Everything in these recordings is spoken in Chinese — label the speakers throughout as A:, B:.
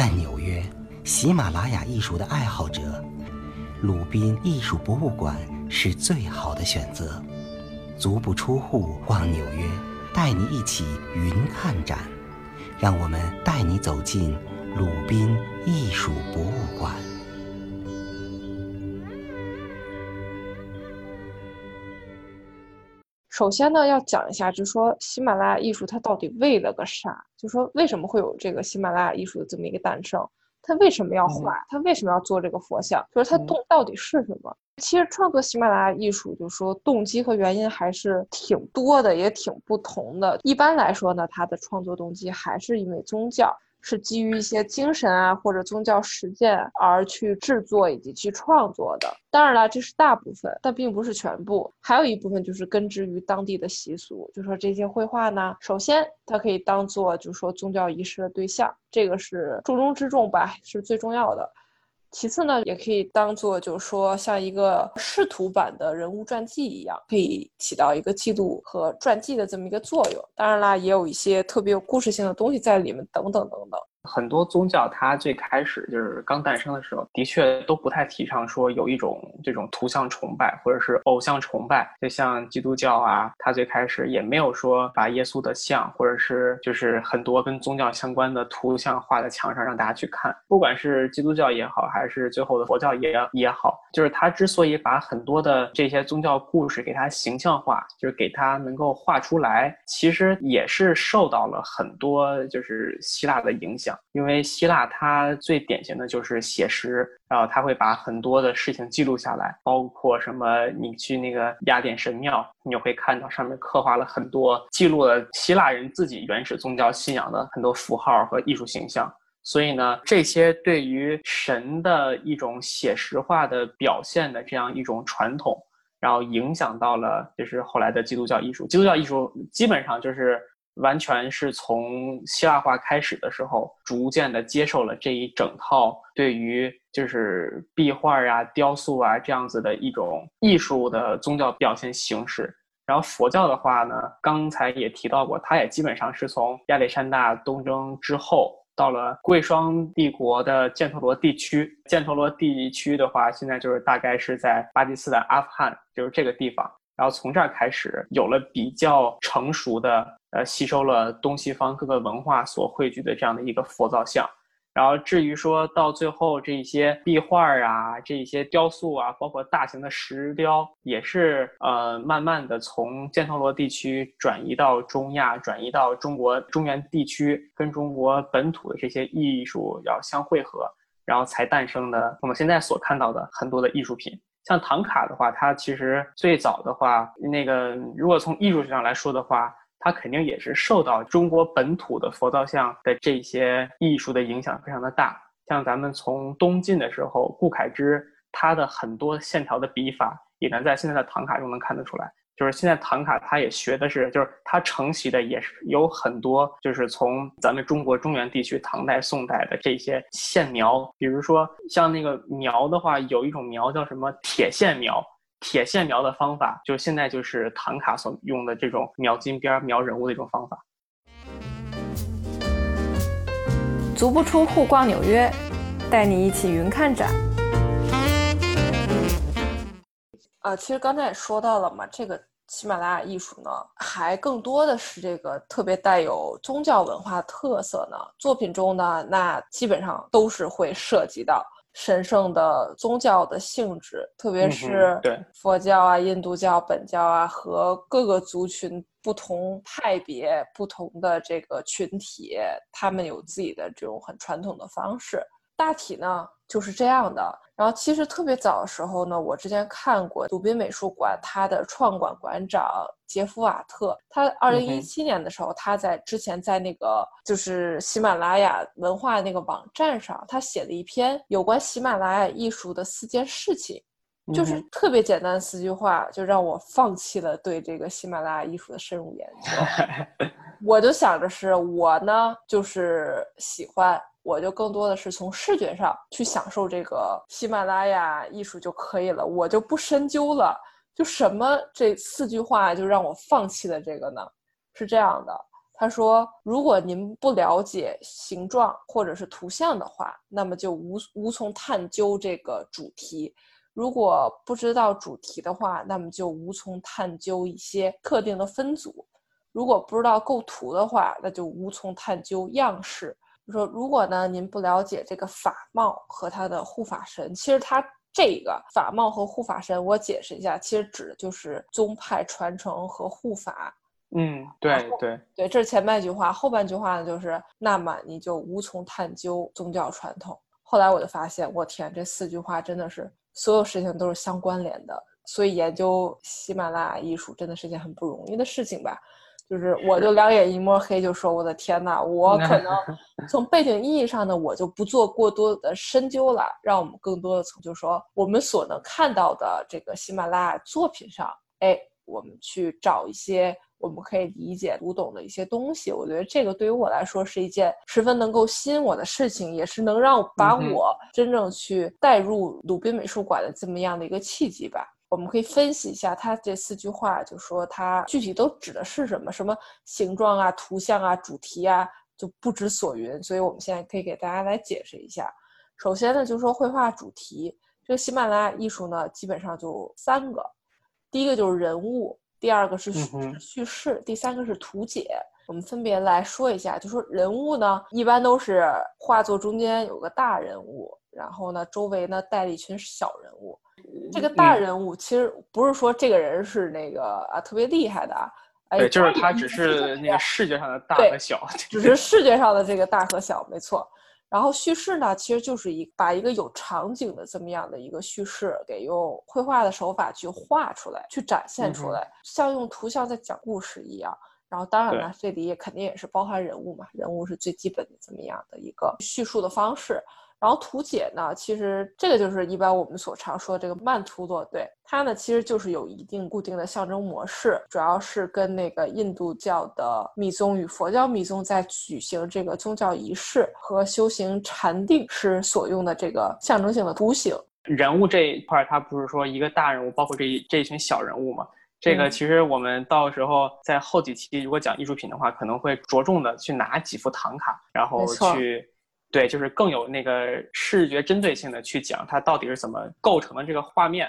A: 在纽约，喜马拉雅艺术的爱好者，鲁宾艺术博物馆是最好的选择。足不出户逛纽约，带你一起云看展，让我们带你走进鲁宾艺术博物馆。
B: 首先呢，要讲一下，就是说喜马拉雅艺术它到底为了个啥？就说为什么会有这个喜马拉雅艺术的这么一个诞生？它为什么要画？它为什么要做这个佛像？就是它动到底是什么？其实创作喜马拉雅艺术，就是说动机和原因还是挺多的，也挺不同的。一般来说呢，它的创作动机还是因为宗教。是基于一些精神啊或者宗教实践而去制作以及去创作的。当然了，这是大部分，但并不是全部。还有一部分就是根植于当地的习俗。就说这些绘画呢，首先它可以当做就是说宗教仪式的对象，这个是重中之重吧，是最重要的。其次呢，也可以当做就是说像一个视图版的人物传记一样，可以起到一个记录和传记的这么一个作用。当然啦，也有一些特别有故事性的东西在里面，等等等等。
C: 很多宗教，它最开始就是刚诞生的时候，的确都不太提倡说有一种这种图像崇拜或者是偶像崇拜。就像基督教啊，它最开始也没有说把耶稣的像或者是就是很多跟宗教相关的图像画在墙上让大家去看。不管是基督教也好，还是最后的佛教也也好，就是它之所以把很多的这些宗教故事给它形象化，就是给它能够画出来，其实也是受到了很多就是希腊的影响。因为希腊它最典型的就是写实，然后它会把很多的事情记录下来，包括什么，你去那个雅典神庙，你就会看到上面刻画了很多记录了希腊人自己原始宗教信仰的很多符号和艺术形象。所以呢，这些对于神的一种写实化的表现的这样一种传统，然后影响到了就是后来的基督教艺术。基督教艺术基本上就是。完全是从希腊化开始的时候，逐渐的接受了这一整套对于就是壁画啊、雕塑啊这样子的一种艺术的宗教表现形式。然后佛教的话呢，刚才也提到过，它也基本上是从亚历山大东征之后，到了贵霜帝国的犍陀罗地区。犍陀罗地区的话，现在就是大概是在巴基斯坦、阿富汗，就是这个地方。然后从这儿开始，有了比较成熟的，呃，吸收了东西方各个文化所汇聚的这样的一个佛造像。然后至于说到最后这些壁画啊，这些雕塑啊，包括大型的石雕，也是呃，慢慢的从犍陀罗地区转移到中亚，转移到中国中原地区，跟中国本土的这些艺术要相汇合，然后才诞生的我们现在所看到的很多的艺术品。像唐卡的话，它其实最早的话，那个如果从艺术上来说的话，它肯定也是受到中国本土的佛造像的这些艺术的影响非常的大。像咱们从东晋的时候，顾恺之他的很多线条的笔法，也能在现在的唐卡中能看得出来。就是现在唐卡，他也学的是，就是他承袭的也是有很多，就是从咱们中国中原地区唐代、宋代的这些线描，比如说像那个描的话，有一种描叫什么铁线描，铁线描的方法，就现在就是唐卡所用的这种描金边、描人物的一种方法。
B: 足不出户逛纽约，带你一起云看展。啊，其实刚才也说到了嘛，这个。喜马拉雅艺术呢，还更多的是这个特别带有宗教文化特色呢。作品中呢，那基本上都是会涉及到神圣的宗教的性质，特别是
C: 对
B: 佛教啊、印度教、本教啊和各个族群不同派别、不同的这个群体，他们有自己的这种很传统的方式。大体呢就是这样的。然后其实特别早的时候呢，我之前看过鲁宾美术馆，它的创馆馆长杰夫瓦特，他二零一七年的时候，他在之前在那个就是喜马拉雅文化那个网站上，他写了一篇有关喜马拉雅艺术的四件事情，就是特别简单四句话，就让我放弃了对这个喜马拉雅艺术的深入研究。我就想着是我呢，就是喜欢。我就更多的是从视觉上去享受这个喜马拉雅艺术就可以了，我就不深究了。就什么这四句话就让我放弃了这个呢？是这样的，他说，如果您不了解形状或者是图像的话，那么就无无从探究这个主题；如果不知道主题的话，那么就无从探究一些特定的分组；如果不知道构图的话，那就无从探究样式。说，如果呢您不了解这个法帽和他的护法神，其实他这个法帽和护法神，我解释一下，其实指的就是宗派传承和护法。
C: 嗯，对对
B: 对，这是前半句话，后半句话呢就是，那么你就无从探究宗教传统。后来我就发现，我天，这四句话真的是所有事情都是相关联的，所以研究喜马拉雅艺术真的是件很不容易的事情吧？就是我就两眼一抹黑，就说我的天呐，我可能 从背景意义上呢，我就不做过多的深究了，让我们更多的从就说我们所能看到的这个喜马拉雅作品上，哎，我们去找一些。我们可以理解、读懂的一些东西，我觉得这个对于我来说是一件十分能够吸引我的事情，也是能让把我真正去带入鲁宾美术馆的这么样的一个契机吧。我们可以分析一下他这四句话，就说他具体都指的是什么，什么形状啊、图像啊、主题啊，就不知所云。所以我们现在可以给大家来解释一下。首先呢，就是说绘画主题，这个喜马拉雅艺术呢，基本上就三个，第一个就是人物。第二个是叙事，第三个是图解。我们分别来说一下，就说人物呢，一般都是画作中间有个大人物，然后呢，周围呢带了一群小人物。这个大人物其实不是说这个人是那个啊特别厉害的啊，
C: 对，就是他只是那个视觉上的大和小，
B: 只是视觉上的这个大和小，没错。然后叙事呢，其实就是一把一个有场景的这么样的一个叙事，给用绘画的手法去画出来，去展现出来，像用图像在讲故事一样。然后当然了，这里也肯定也是包含人物嘛，人物是最基本的这么样的一个叙述的方式。然后图解呢，其实这个就是一般我们所常说的这个曼图罗，对它呢，其实就是有一定固定的象征模式，主要是跟那个印度教的密宗与佛教密宗在举行这个宗教仪式和修行禅定时所用的这个象征性的图形。
C: 人物这一块，它不是说一个大人物，包括这一这一群小人物嘛？这个其实我们到时候在后几期如果讲艺术品的话，可能会着重的去拿几幅唐卡，然后去。对，就是更有那个视觉针对性的去讲它到底是怎么构成的这个画面，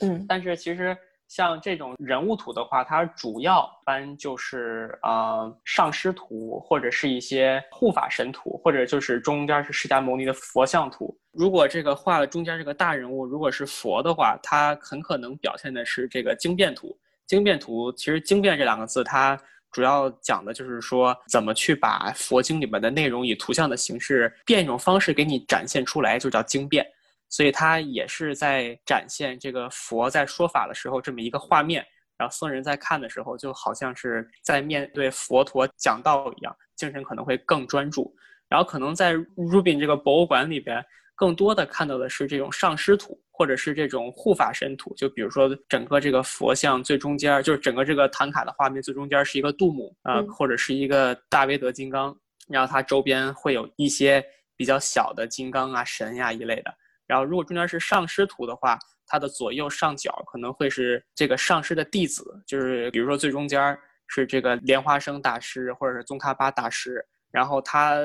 B: 嗯，
C: 但是其实像这种人物图的话，它主要般就是呃上师图或者是一些护法神图，或者就是中间是释迦牟尼的佛像图。如果这个画的中间这个大人物如果是佛的话，它很可能表现的是这个经变图。经变图其实经变这两个字它。主要讲的就是说，怎么去把佛经里面的内容以图像的形式变一种方式给你展现出来，就叫经变。所以它也是在展现这个佛在说法的时候这么一个画面，然后僧人在看的时候，就好像是在面对佛陀讲道一样，精神可能会更专注。然后可能在 Rubin 这个博物馆里边。更多的看到的是这种上师图，或者是这种护法神图。就比如说，整个这个佛像最中间，就是整个这个唐卡的画面最中间是一个杜母啊，或者是一个大威德金刚，然后它周边会有一些比较小的金刚啊、神呀一类的。然后如果中间是上师图的话，它的左右上角可能会是这个上师的弟子，就是比如说最中间是这个莲花生大师，或者是宗喀巴大师。然后它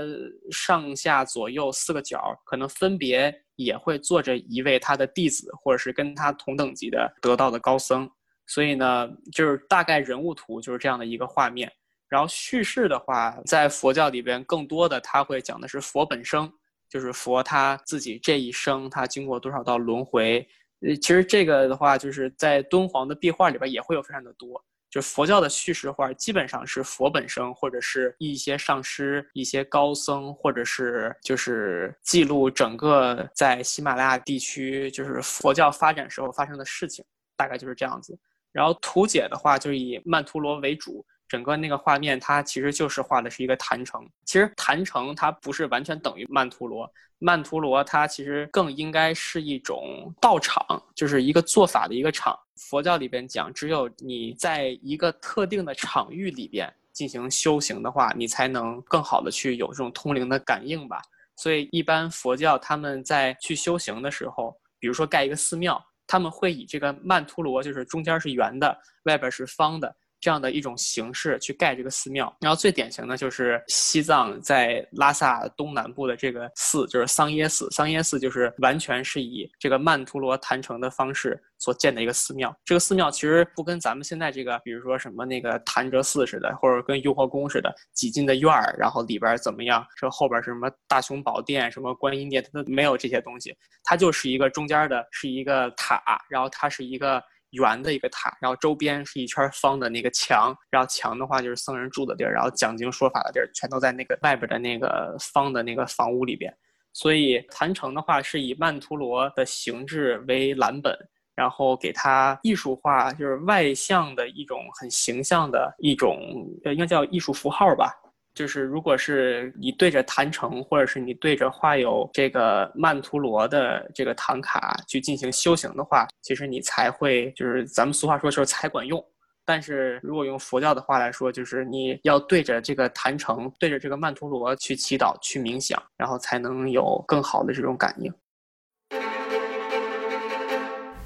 C: 上下左右四个角可能分别也会坐着一位他的弟子，或者是跟他同等级的得道的高僧。所以呢，就是大概人物图就是这样的一个画面。然后叙事的话，在佛教里边更多的他会讲的是佛本生，就是佛他自己这一生他经过多少道轮回。呃，其实这个的话，就是在敦煌的壁画里边也会有非常的多。就佛教的叙事画，基本上是佛本身，或者是一些上师、一些高僧，或者是就是记录整个在喜马拉雅地区就是佛教发展时候发生的事情，大概就是这样子。然后图解的话，就以曼陀罗为主。整个那个画面，它其实就是画的是一个坛城。其实坛城它不是完全等于曼陀罗，曼陀罗它其实更应该是一种道场，就是一个做法的一个场。佛教里边讲，只有你在一个特定的场域里边进行修行的话，你才能更好的去有这种通灵的感应吧。所以一般佛教他们在去修行的时候，比如说盖一个寺庙，他们会以这个曼陀罗，就是中间是圆的，外边是方的。这样的一种形式去盖这个寺庙。然后最典型的就是西藏在拉萨东南部的这个寺，就是桑耶寺。桑耶寺就是完全是以这个曼陀罗坛城的方式所建的一个寺庙。这个寺庙其实不跟咱们现在这个，比如说什么那个潭柘寺似的，或者跟雍和宫似的挤进的院儿，然后里边怎么样？这后边是什么大雄宝殿、什么观音殿，它都没有这些东西。它就是一个中间的是一个塔，然后它是一个。圆的一个塔，然后周边是一圈方的那个墙，然后墙的话就是僧人住的地儿，然后讲经说法的地儿，全都在那个外边的那个方的那个房屋里边。所以坛城的话是以曼陀罗的形制为蓝本，然后给它艺术化，就是外向的一种很形象的一种，应该叫艺术符号吧。就是如果是你对着坛城，或者是你对着画有这个曼陀罗的这个唐卡去进行修行的话，其实你才会就是咱们俗话说就是才管用。但是如果用佛教的话来说，就是你要对着这个坛城，对着这个曼陀罗去祈祷、去冥想，然后才能有更好的这种感应。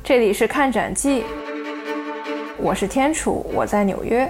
B: 这里是看展记，我是天楚，我在纽约。